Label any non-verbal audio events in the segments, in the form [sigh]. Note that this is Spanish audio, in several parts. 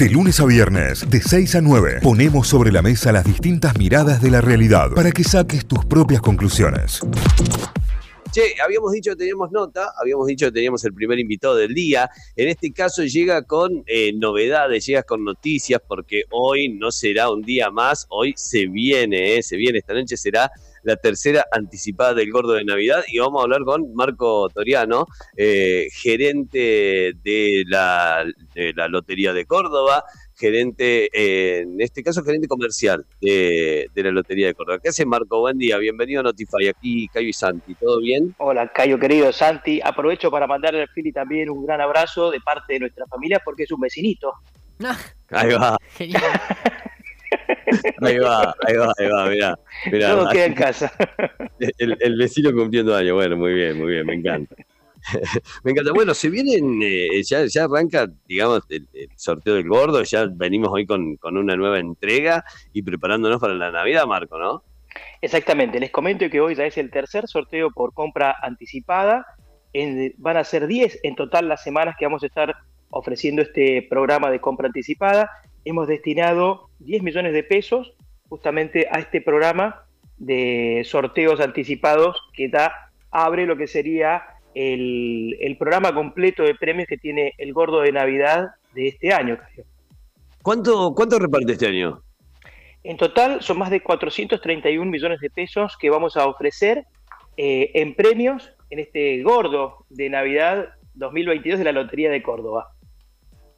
De lunes a viernes, de 6 a 9, ponemos sobre la mesa las distintas miradas de la realidad para que saques tus propias conclusiones. Che, habíamos dicho que teníamos nota, habíamos dicho que teníamos el primer invitado del día. En este caso llega con eh, novedades, llega con noticias, porque hoy no será un día más, hoy se viene, eh, se viene, esta noche será la tercera anticipada del Gordo de Navidad y vamos a hablar con Marco Toriano, eh, gerente de la, de la Lotería de Córdoba, gerente, eh, en este caso gerente comercial de, de, la Lotería de Córdoba. ¿Qué hace Marco? Buen día, bienvenido a Notify. Aquí Cayo y Santi, ¿todo bien? Hola Cayo querido Santi, aprovecho para mandarle al Fili también un gran abrazo de parte de nuestra familia porque es un vecinito. Ahí va. Ahí va, ahí va, ahí va, mirá. mirá Todo queda en casa. El, el, vecino cumpliendo años, bueno, muy bien, muy bien, me encanta. [laughs] me encanta. Bueno, se vienen, eh, ya, ya arranca, digamos, el, el, sorteo del gordo, ya venimos hoy con, con una nueva entrega y preparándonos para la Navidad, Marco, ¿no? Exactamente, les comento que hoy ya es el tercer sorteo por compra anticipada. En, van a ser 10 en total las semanas que vamos a estar ofreciendo este programa de compra anticipada. Hemos destinado 10 millones de pesos justamente a este programa de sorteos anticipados que da, abre lo que sería el, el, programa completo de premios que tiene el Gordo de Navidad de este año. ¿Cuánto, cuánto reparte este año? En total son más de 431 millones de pesos que vamos a ofrecer eh, en premios en este Gordo de Navidad 2022 de la Lotería de Córdoba.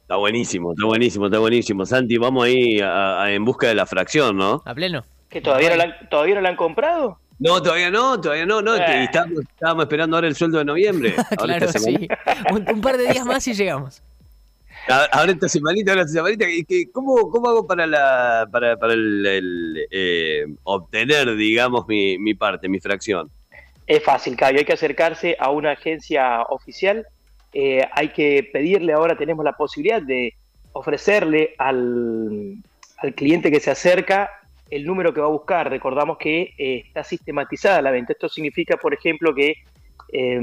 Está buenísimo, está buenísimo, está buenísimo. Santi, vamos ahí a, a, en busca de la fracción, ¿no? A pleno. ¿Que todavía no la, todavía no la han comprado? No, todavía no, todavía no, no. Eh. Estábamos, estábamos, esperando ahora el sueldo de noviembre. [laughs] Ahora claro, sí. Un, un, par de días más y llegamos. Ahora esta semanita, ahora esta semanita, ¿cómo, cómo hago para la para, para el, el eh, obtener, digamos, mi, mi parte, mi fracción? Es fácil, Cayo. Hay que acercarse a una agencia oficial. Eh, hay que pedirle, ahora tenemos la posibilidad de ofrecerle al, al cliente que se acerca el número que va a buscar. Recordamos que eh, está sistematizada la venta. Esto significa, por ejemplo, que eh,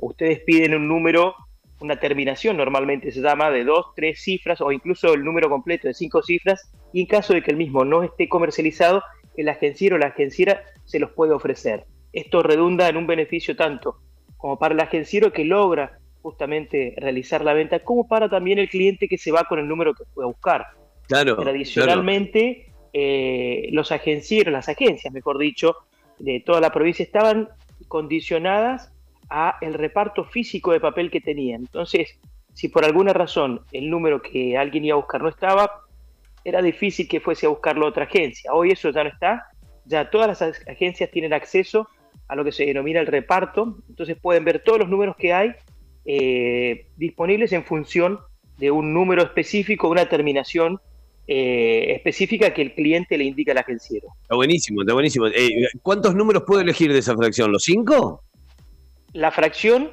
ustedes piden un número, una terminación normalmente se llama, de dos, tres cifras o incluso el número completo de cinco cifras. Y en caso de que el mismo no esté comercializado, el agenciero o la agenciera se los puede ofrecer. Esto redunda en un beneficio tanto como para el agenciero que logra justamente realizar la venta, como para también el cliente que se va con el número que puede buscar. Claro. Tradicionalmente, claro eh, los agencieros, las agencias, mejor dicho, de toda la provincia estaban condicionadas a el reparto físico de papel que tenían. Entonces, si por alguna razón el número que alguien iba a buscar no estaba, era difícil que fuese a buscarlo a otra agencia. Hoy eso ya no está, ya todas las agencias tienen acceso a lo que se denomina el reparto, entonces pueden ver todos los números que hay eh, disponibles en función de un número específico, una terminación eh, específica que el cliente le indica al agenciero. Está buenísimo, está buenísimo. Eh, ¿Cuántos números puede elegir de esa fracción? ¿Los cinco? La fracción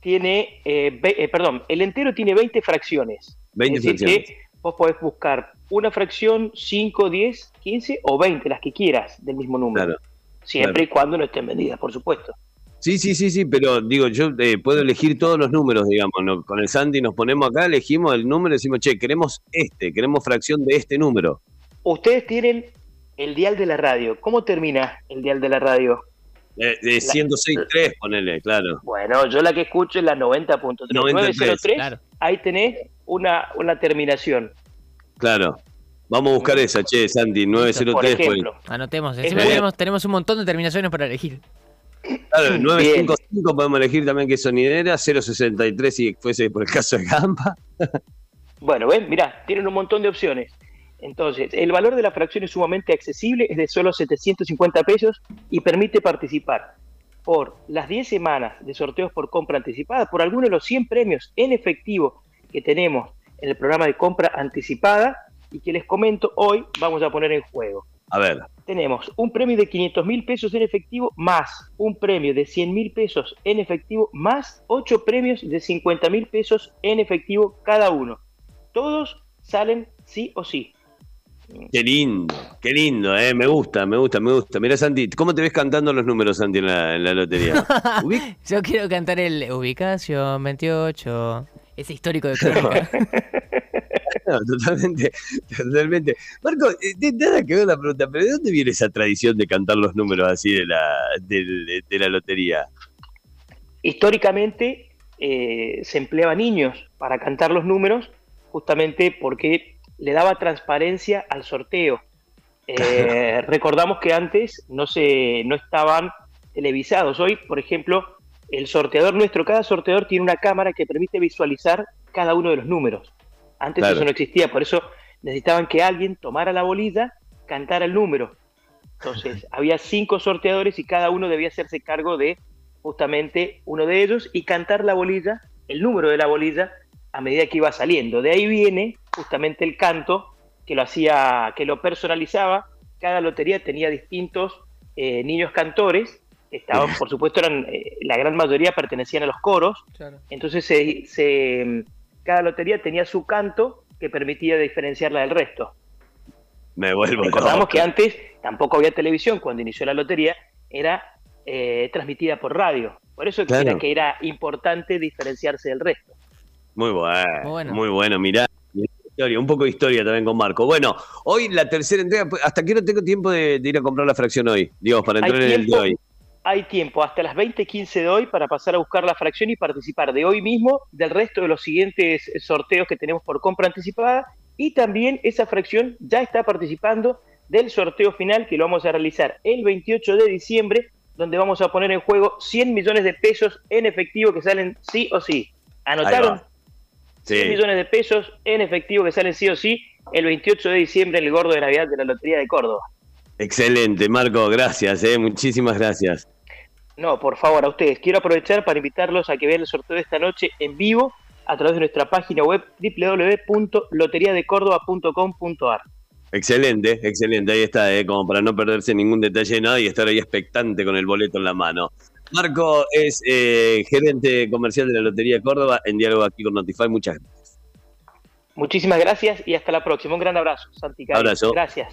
tiene, eh, ve, perdón, el entero tiene 20 fracciones. 20 es decir fracciones. Que vos podés buscar una fracción, 5, 10, 15 o 20, las que quieras del mismo número. Claro, Siempre claro. y cuando no estén vendidas, por supuesto. Sí, sí, sí, sí, pero digo, yo eh, puedo elegir todos los números, digamos, ¿no? con el Santi nos ponemos acá, elegimos el número y decimos, che, queremos este, queremos fracción de este número. Ustedes tienen el dial de la radio. ¿Cómo termina el dial de la radio? Eh, de 106.3, ponele, claro. Bueno, yo la que escucho es la 90.3. 903, claro. ahí tenés una, una terminación. Claro. Vamos a buscar esa, che, Santi, 903. Por ejemplo. Anotemos. Es Encima bien. tenemos, tenemos un montón de terminaciones para elegir. Claro, 955 [laughs] podemos elegir también que sonidera, 063 si fuese por el caso de Gampa. [laughs] Bueno, ven, mirá, tienen un montón de opciones. Entonces, el valor de la fracción es sumamente accesible, es de solo 750 pesos y permite participar por las 10 semanas de sorteos por compra anticipada, por alguno de los 100 premios en efectivo que tenemos en el programa de compra anticipada y que les comento hoy vamos a poner en juego. A ver, Tenemos un premio de 500 mil pesos en efectivo más un premio de 100 mil pesos en efectivo más 8 premios de 50 mil pesos en efectivo cada uno. Todos salen sí o sí. qué lindo, qué lindo, eh, me gusta, me gusta, me gusta. Mira, Santi, ¿cómo te ves cantando los números, Santi, en la, en la lotería? [laughs] Ubic- Yo quiero cantar el ubicación 28. Ese histórico de [laughs] crónica. [laughs] No, totalmente, [laughs] totalmente. Marco, de- nada que ver la pregunta, pero ¿de dónde viene esa tradición de cantar los números así de la, de la lotería? Históricamente eh, se empleaba niños para cantar los números justamente porque le daba transparencia al sorteo. Eh, [laughs] recordamos que antes no, se, no estaban televisados. Hoy, por ejemplo, el sorteador nuestro, cada sorteador tiene una cámara que permite visualizar cada uno de los números. Antes Claro. eso no existía, por eso necesitaban que alguien tomara la bolilla, cantara el número. Entonces, [laughs] había cinco sorteadores y cada uno debía hacerse cargo de justamente uno de ellos y cantar la bolilla, el número de la bolilla, a medida que iba saliendo. De ahí viene justamente el canto que lo hacía, que lo personalizaba. Cada lotería tenía distintos eh, niños cantores. Estaban, por supuesto, eran eh, la gran mayoría pertenecían a los coros. Claro. Entonces, se, se- cada lotería tenía su canto que permitía diferenciarla del resto. Me vuelvo Recordamos loco. que antes tampoco había televisión cuando inició la lotería, era eh, transmitida por radio. Por eso Claro. era que era importante diferenciarse del resto. Muy bueno, Muy bueno. muy bueno, mirá. Historia, un poco de historia también con Marco. Bueno, hoy la tercera entrega, hasta que no tengo tiempo de, de ir a comprar la fracción hoy, digamos, para entrar en el de hoy. Hay tiempo hasta las 20:15 de hoy para pasar a buscar la fracción y participar de hoy mismo del resto de los siguientes sorteos que tenemos por compra anticipada. Y también esa fracción ya está participando del sorteo final que lo vamos a realizar el 28 de diciembre, donde vamos a poner en juego 100 millones de pesos en efectivo que salen sí o sí. ¿Anotaron? va. 100 Sí. millones de pesos en efectivo que salen sí o sí el 28 de diciembre en el gordo de Navidad de la Lotería de Córdoba. Excelente, Marco, gracias, eh, muchísimas gracias. No, por favor, a ustedes. Quiero aprovechar para invitarlos a que vean el sorteo de esta noche en vivo a través de nuestra página web www.loteriadecórdoba.com.ar. Excelente, excelente, ahí está, eh, como para no perderse ningún detalle de nada y estar ahí expectante con el boleto en la mano. Marco es eh, gerente comercial de la Lotería de Córdoba, en diálogo aquí con Notify, muchas gracias. Muchísimas gracias y hasta la próxima. Un gran abrazo, Santi. Abrazo. Gracias.